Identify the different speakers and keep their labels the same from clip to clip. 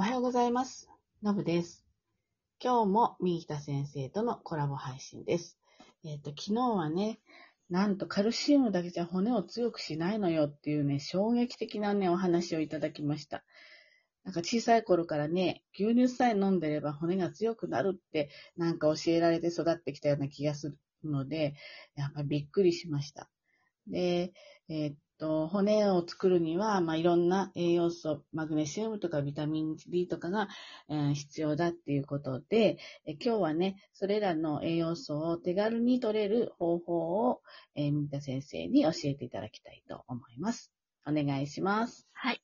Speaker 1: おはようございます。のぶです。今日も右田先生とのコラボ配信です。えっ、と、昨日はね、なんとカルシウムだけじゃ骨を強くしないのよっていうね、衝撃的なね、お話をいただきました。なんか小さい頃からね、牛乳さえ飲んでれば骨が強くなるってなんか教えられて育ってきたような気がするので、やっぱびっくりしました。で、えっと、骨を作るには、まあ、いろんな栄養素、マグネシウムとかビタミン D とかが、えー必要だっていうことで、え今日はね、それらの栄養素を手軽に取れる方法を、えー、三田先生に教えていただきたいと思います。お願いします。
Speaker 2: はい。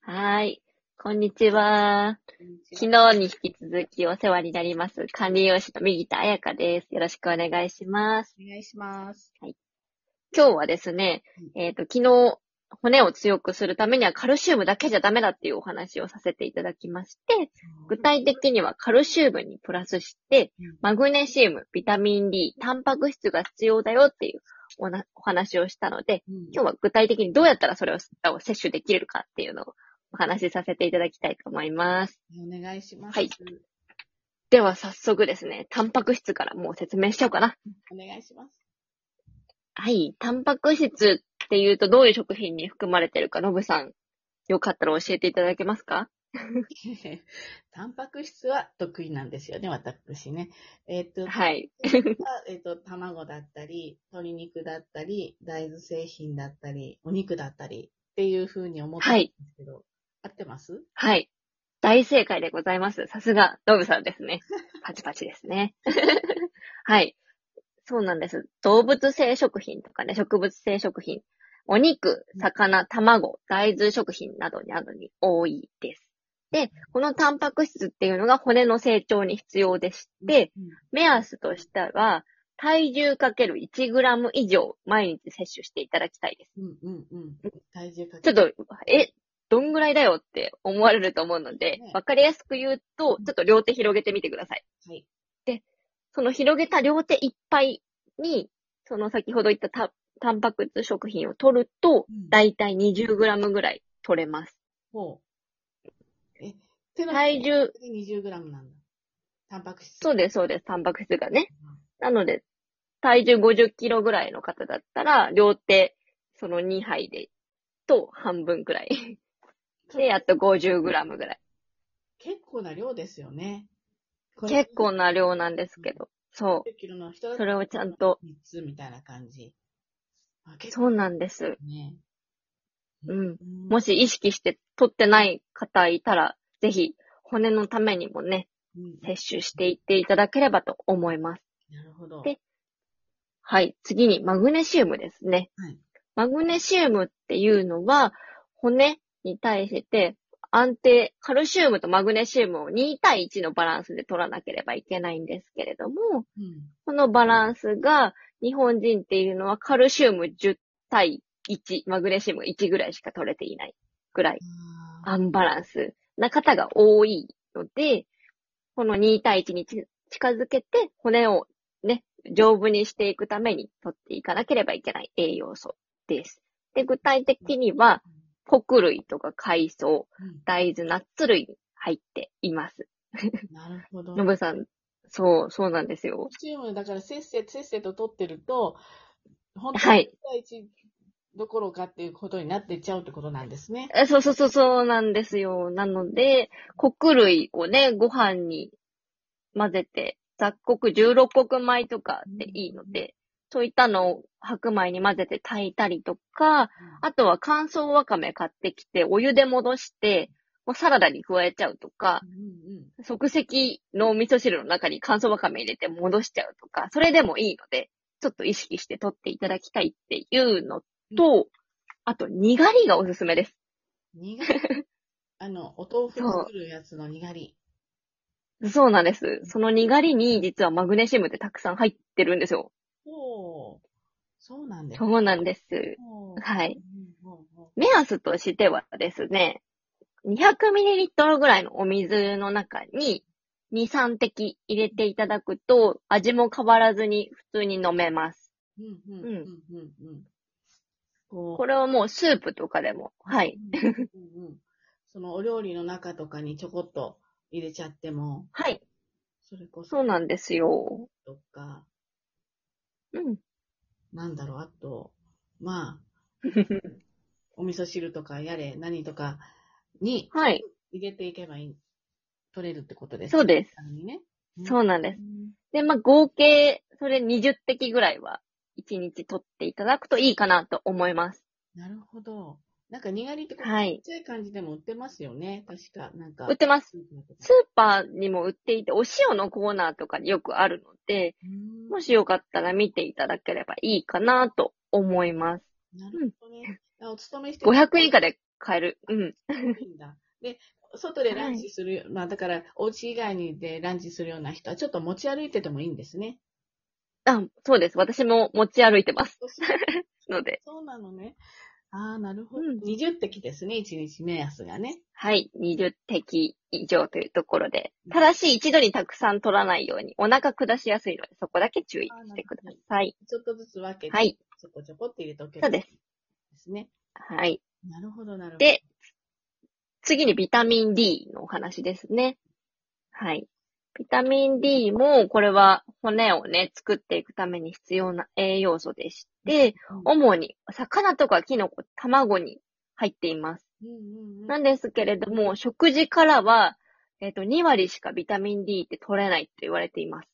Speaker 2: はーい。こんにちは。昨日に引き続きお世話になります。管理栄養士の右田彩香です。よろしくお願いします。
Speaker 1: お願いします。
Speaker 2: 今日はですね、えっ、と、昨日、骨を強くするためにはカルシウムだけじゃダメだっていうお話をさせていただきまして、具体的にはカルシウムにプラスして
Speaker 1: うん、
Speaker 2: マグネシウム、ビタミン D、タンパク質が必要だよっていうおなお話をしたので、
Speaker 1: うん
Speaker 2: 今日は具体的にどうやったらそれをを摂取できるかっていうのをお話しさせていただきたいと思います。
Speaker 1: お願いします。
Speaker 2: はいでは早速ですね、タンパク質からもう説明しちゃおうかな。
Speaker 1: お願いします。
Speaker 2: はい。タンパク質っていうとどういう食品に含まれてるか、ノブさん、よかったら教えていただけますか？
Speaker 1: タンパク質は得意なんですよね、私ね。えっ、と、
Speaker 2: はい。
Speaker 1: えっと、卵だったり、鶏肉だったり、大豆製品だったり、お肉だったりっていうふうに思ってるんですけど、合ってます？
Speaker 2: はい。大正解でございます。さすが、ノブさんですね。パチパチですね。はい。そうなんです。動物性食品とかね、植物性食品、お肉、魚、卵、大豆食品などになどに多いです。で、このタンパク質っていうのが骨の成長に必要でして、
Speaker 1: うん
Speaker 2: 目安としては、体重かける 1g 以上毎日摂取していただきたいです。
Speaker 1: うんうんうん。体重かけ
Speaker 2: ちょっと、え、どんぐらいだよって思われると思うので
Speaker 1: ね、
Speaker 2: わかりやすく言うと、ちょっと両手広げてみてください。
Speaker 1: はい。
Speaker 2: その広げた両手いっぱいに、その先ほど言ったタタンパク質食品を取ると、
Speaker 1: うん
Speaker 2: だいたい 20g ぐらい取れます。
Speaker 1: ほう。え、
Speaker 2: 体重、
Speaker 1: で 20g なんだ。タンパク質。
Speaker 2: そうです、そうです、タンパク質がね。なので、体重50キロぐらいの方だったら、両手、その2杯で、と半分くらい。で、やっと 50g ぐらい。
Speaker 1: 結構な量ですよね。
Speaker 2: 結構な量なんですけど。そ
Speaker 1: 10キロの人だ
Speaker 2: う。それをちゃんと、
Speaker 1: 3つみたいな感じ。
Speaker 2: そうなんです。
Speaker 1: 構ね。
Speaker 2: うん。
Speaker 1: うん
Speaker 2: もし意識して取ってない方いたら、ぜひ、骨のためにもね、
Speaker 1: うん
Speaker 2: 摂取していっていただければと思います。
Speaker 1: なるほど。
Speaker 2: ではい。次に、マグネシウムですね。
Speaker 1: はい
Speaker 2: マグネシウムっていうのは、骨に対して安定、カルシウムとマグネシウムを2対1のバランスで取らなければいけないんですけれども、
Speaker 1: うん。
Speaker 2: このバランスが、日本人っていうのはカルシウム10対1、マグネシウム1ぐらいしか取れていないぐらい、
Speaker 1: あ
Speaker 2: アンバランスな方が多いので、この2対1にち近づけて骨をね、丈夫にしていくために取っていかなければいけない栄養素です。で、具体的には、穀類とか海藻、
Speaker 1: うん
Speaker 2: 大豆、ナッツ類に入っています。
Speaker 1: なるほど。
Speaker 2: のぶさん、そう、そうなんですよ。
Speaker 1: チームだからせっせせっせと取ってると、本当に
Speaker 2: はい
Speaker 1: 1対1どころかっていうことになっていっちゃうってことなんですね。
Speaker 2: えそうそうそう、そうなんですよ。なので、穀類をね、ご飯に混ぜて、雑穀16穀米とかでいいので、そういったのを白米に混ぜて炊いたりとか、あとは乾燥わかめ買ってきて、お湯で戻して、もうサラダに加えちゃうとか
Speaker 1: う、んうん
Speaker 2: 即席の味噌汁の中に乾燥わかめ入れて戻しちゃうとか、それでもいいので、ちょっと意識して取っていただきたいっていうのと、あと、にがりがおすすめです。
Speaker 1: にがり？あの、お豆腐作るやつのにがり？
Speaker 2: そうなんです。そのにがりに実はマグネシウムってたくさん入ってるんですよ。
Speaker 1: ほう。そうなんです。
Speaker 2: そうなんです。はい。目安としてはですね、200ml ぐらいのお水の中に2、3滴入れていただくと味も変わらずに普通に飲めます。
Speaker 1: ううんうんうんうんうん。こう
Speaker 2: これはもうスープとかでも、はい。
Speaker 1: そのお料理の中とかにちょこっと入れちゃっても、
Speaker 2: はい。
Speaker 1: それこそ
Speaker 2: そうなんですよ。
Speaker 1: とか、
Speaker 2: うん。
Speaker 1: なんだろう、あと、まあ、お味噌汁とかやれ、何とかに
Speaker 2: はい。
Speaker 1: 入れていけばいい、取れるってことです。
Speaker 2: そうです。
Speaker 1: ね。
Speaker 2: そうなんです。
Speaker 1: ん
Speaker 2: で、まあ、合計、それ20滴ぐらいは、1日取っていただくといいかなと思います。
Speaker 1: なるほど。なんか、にがりってこう、
Speaker 2: はい
Speaker 1: ちっちゃい感じでも売ってますよね。確か、なんか。
Speaker 2: 売ってます。
Speaker 1: スーパーとか
Speaker 2: スーパーにも売っていて、お塩のコーナーとかによくあるので、
Speaker 1: うん
Speaker 2: もしよかったら見ていただければいいかなと思います。
Speaker 1: なるほどね。あお勤めして
Speaker 2: 500円以下で買える。うん。
Speaker 1: いいんだ。で、外でランチする、まあだから、お家以外にでランチするような人は、ちょっと持ち歩いててもいいんですね。
Speaker 2: あ、そうです。私も持ち歩いてます。ので。
Speaker 1: そうなのね。ああ、なるほど。
Speaker 2: うん
Speaker 1: 20滴ですね、1日目安がね。
Speaker 2: はい。20滴以上というところで。ただし、一度にたくさん取らないように、お腹下しやすいので、そこだけ注意してください。
Speaker 1: ちょっとずつ分けて、
Speaker 2: はい。
Speaker 1: ちょこちょこって入れておけ
Speaker 2: そうです。
Speaker 1: ですね。
Speaker 2: はい。
Speaker 1: なるほど、なるほど。
Speaker 2: で、次にビタミン D のお話ですね。はい。ビタミン D も、これは骨をね、作っていくために必要な栄養素でして、
Speaker 1: うん、
Speaker 2: 主に魚とかキノコ、卵に入っています。なんですけれども、食事からは、えっ、と、2割しかビタミン D って取れないと言われています。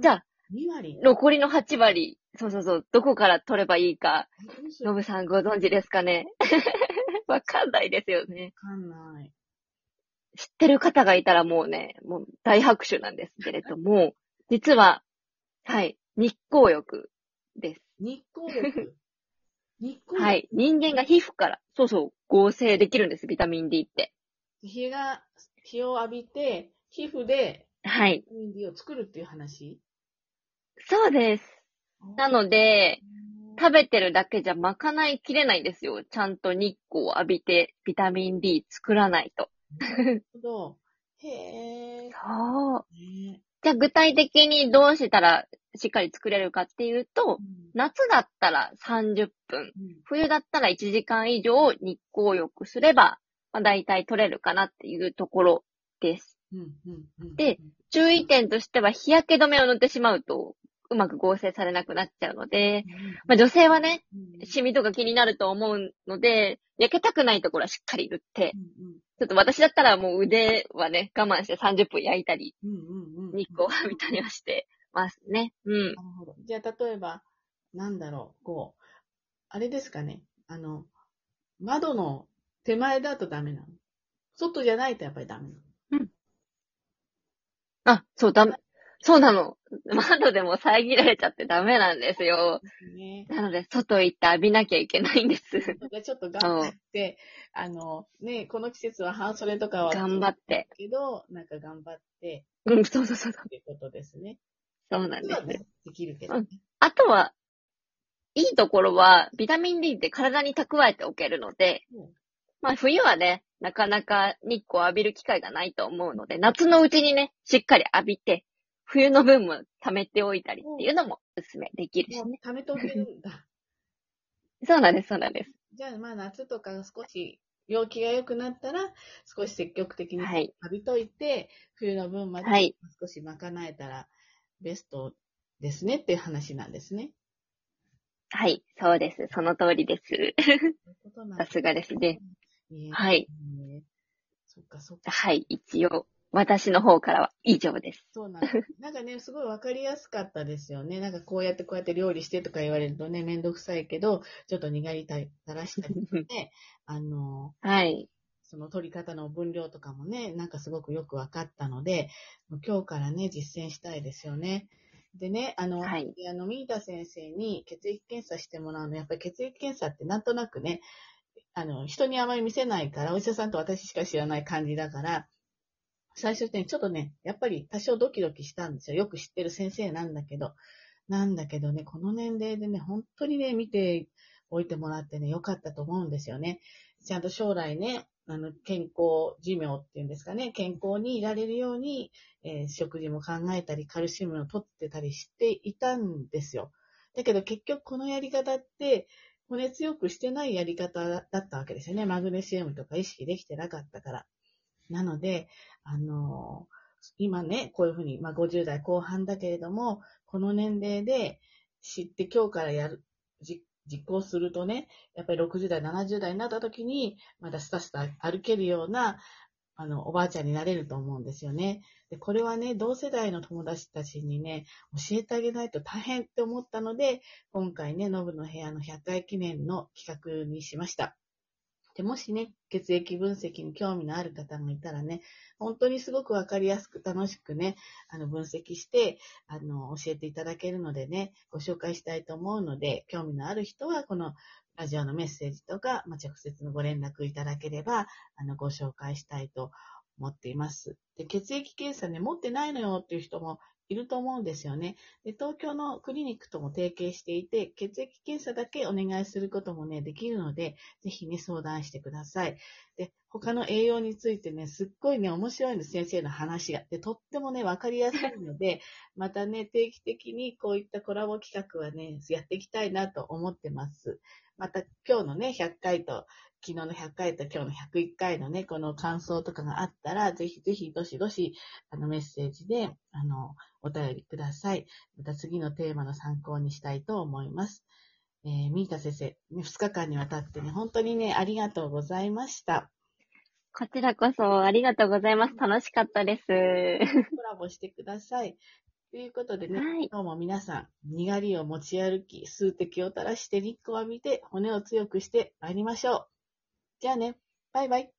Speaker 2: じゃあ、
Speaker 1: 2割？
Speaker 2: 残りの8割、そうそうそう、どこから取ればいいか、
Speaker 1: どうしよう
Speaker 2: のぶさんご存知ですかね？わかんないですよね。
Speaker 1: わかんない。
Speaker 2: 知ってる方がいたらもうね、もう大拍手なんですけれども、実は、はい、日光浴です。
Speaker 1: 日光浴。日光浴。
Speaker 2: はい。人間が皮膚から、そうそう、合成できるんです、ビタミン D って。
Speaker 1: 日が、日を浴びて、皮膚で
Speaker 2: はい。
Speaker 1: ビタミン D を作るっていう話？
Speaker 2: そうです。なので、
Speaker 1: うん
Speaker 2: 食べてるだけじゃ賄いきれないんですよ。ちゃんと日光を浴びてビタミン D 作らないと。
Speaker 1: なるほど。へえ。
Speaker 2: そう。
Speaker 1: ね
Speaker 2: じゃあ具体的にどうしたらしっかり作れるかっていうと、夏だったら30分、
Speaker 1: うん。
Speaker 2: 冬だったら1時間以上日光浴すれば、まあ、大体取れるかなっていうところです。
Speaker 1: うんうんうん
Speaker 2: で、注意点としては日焼け止めを塗ってしまうと、うまく合成されなくなっちゃうので、まあ、女性はね、
Speaker 1: うん。
Speaker 2: シミとか気になると思うので、焼けたくないところはしっかり塗って、
Speaker 1: うん
Speaker 2: ちょっと私だったらもう腕はね、我慢して30分焼いたり、
Speaker 1: うんうんうんうん。
Speaker 2: 日光を浴びたりはしてますね。うん。
Speaker 1: なるほど。じゃあ、例えば、なんだろう、こう、あれですかね、あの、窓の手前だとダメなの外じゃないとやっぱりダメなの
Speaker 2: あ、そう、ダメ。そうなの。窓でも遮られちゃってダメなんですよ。
Speaker 1: ね。
Speaker 2: なので、外行って浴びなきゃいけないんです。
Speaker 1: ちょっと頑張って、あの、ね、この季節は半袖とかは。
Speaker 2: 頑張って。
Speaker 1: けど、なんか頑張って、
Speaker 2: うん、そうそうそう。
Speaker 1: っていうことですね。
Speaker 2: そうなんです。
Speaker 1: はね、できるけどね。
Speaker 2: あとは、いいところは、ビタミン D って体に蓄えておけるので、
Speaker 1: うん
Speaker 2: まあ冬はね、なかなか日光浴びる機会がないと思うので、夏のうちにね、しっかり浴びて、冬の分も溜めておいたりっていうのもおすすめできるしね。
Speaker 1: 貯めておけるんだ。
Speaker 2: そうなんです、そうなんです。
Speaker 1: じゃあ、まあ夏とか少し陽気が良くなったら、少し積極的に
Speaker 2: はい。
Speaker 1: 浴びといて、冬の分まで
Speaker 2: はい
Speaker 1: 少し賄えたらベストですねっていう話なんですね。
Speaker 2: はい、そうです。その通りです。さすがですね。
Speaker 1: ね
Speaker 2: はい。
Speaker 1: ねそっかそっか。
Speaker 2: はい、一応、私の方からは以上です。
Speaker 1: そうなんです。なんかね、すごいわかりやすかったですよね。なんかこうやってこうやって料理してとか言われるとね、めんどくさいけど、ちょっと苦りたらしたりして、あの、
Speaker 2: はい。
Speaker 1: その取り方の分量とかもね、なんかすごくよくわかったので、今日からね、実践したいですよね。でね、あの、
Speaker 2: はい
Speaker 1: あの、ミータ先生に血液検査してもらうの、やっぱり血液検査ってなんとなくね、あの、人にあまり見せないから、お医者さんと私しか知らない感じだから、最初ね、ちょっとね、やっぱり多少ドキドキしたんですよ。よく知ってる先生なんだけど。なんだけどね、この年齢でね、本当にね、見ておいてもらってね、よかったと思うんですよね。ちゃんと将来ね、あの、健康寿命っていうんですかね、健康にいられるように、えー食事も考えたり、カルシウムを取ってたりしていたんですよ。だけど結局このやり方って、骨強くしてないやり方だったわけですよね。マグネシウムとか意識できてなかったから。なので、あの今ね、こういうふうに、まあ、50代後半だけれども、この年齢で知って今日からやる、じ実行するとね、やっぱり60代、70代になった時に、まだスタスタ歩けるような、あの、おばあちゃんになれると思うんですよね。で、これはね、同世代の友達たちにね、教えてあげないと大変って思ったので、今回ね、ノブの部屋の100回記念の企画にしました。で、もしね、血液分析に興味のある方がいたらね、本当にすごくわかりやすく楽しくね、あの、分析して、あの、教えていただけるのでね、ご紹介したいと思うので、興味のある人は、このラジオのメッセージとか、まあ、直接のご連絡いただければ、あの、ご紹介したいと思っています。で、血液検査ね、持ってないのよっていう人もいると思うんですよね。で、東京のクリニックとも提携していて、血液検査だけお願いすることもね、できるので、ぜひね、相談してください。で、他の栄養についてね、すっごいね、面白いんです、先生の話が。で、とってもね、わかりやすいので、またね、定期的にこういったコラボ企画はね、やっていきたいなと思ってます。また今日のね、100回と、昨日の100回と今日の101回のね、この感想とかがあったら、ぜひぜひどしどし、あのメッセージで、あの、お便りください。また次のテーマの参考にしたいと思います。えー、ミータ先生、2日間にわたってね、本当にね、ありがとうございました。
Speaker 2: こちらこそありがとうございます。楽しかったです。
Speaker 1: コラボしてください。ということでね、はい、今日も皆さん、にがりを持ち歩き、数滴を垂らして日光を浴びて、骨を強くして参りましょう。じゃあね、バイバイ。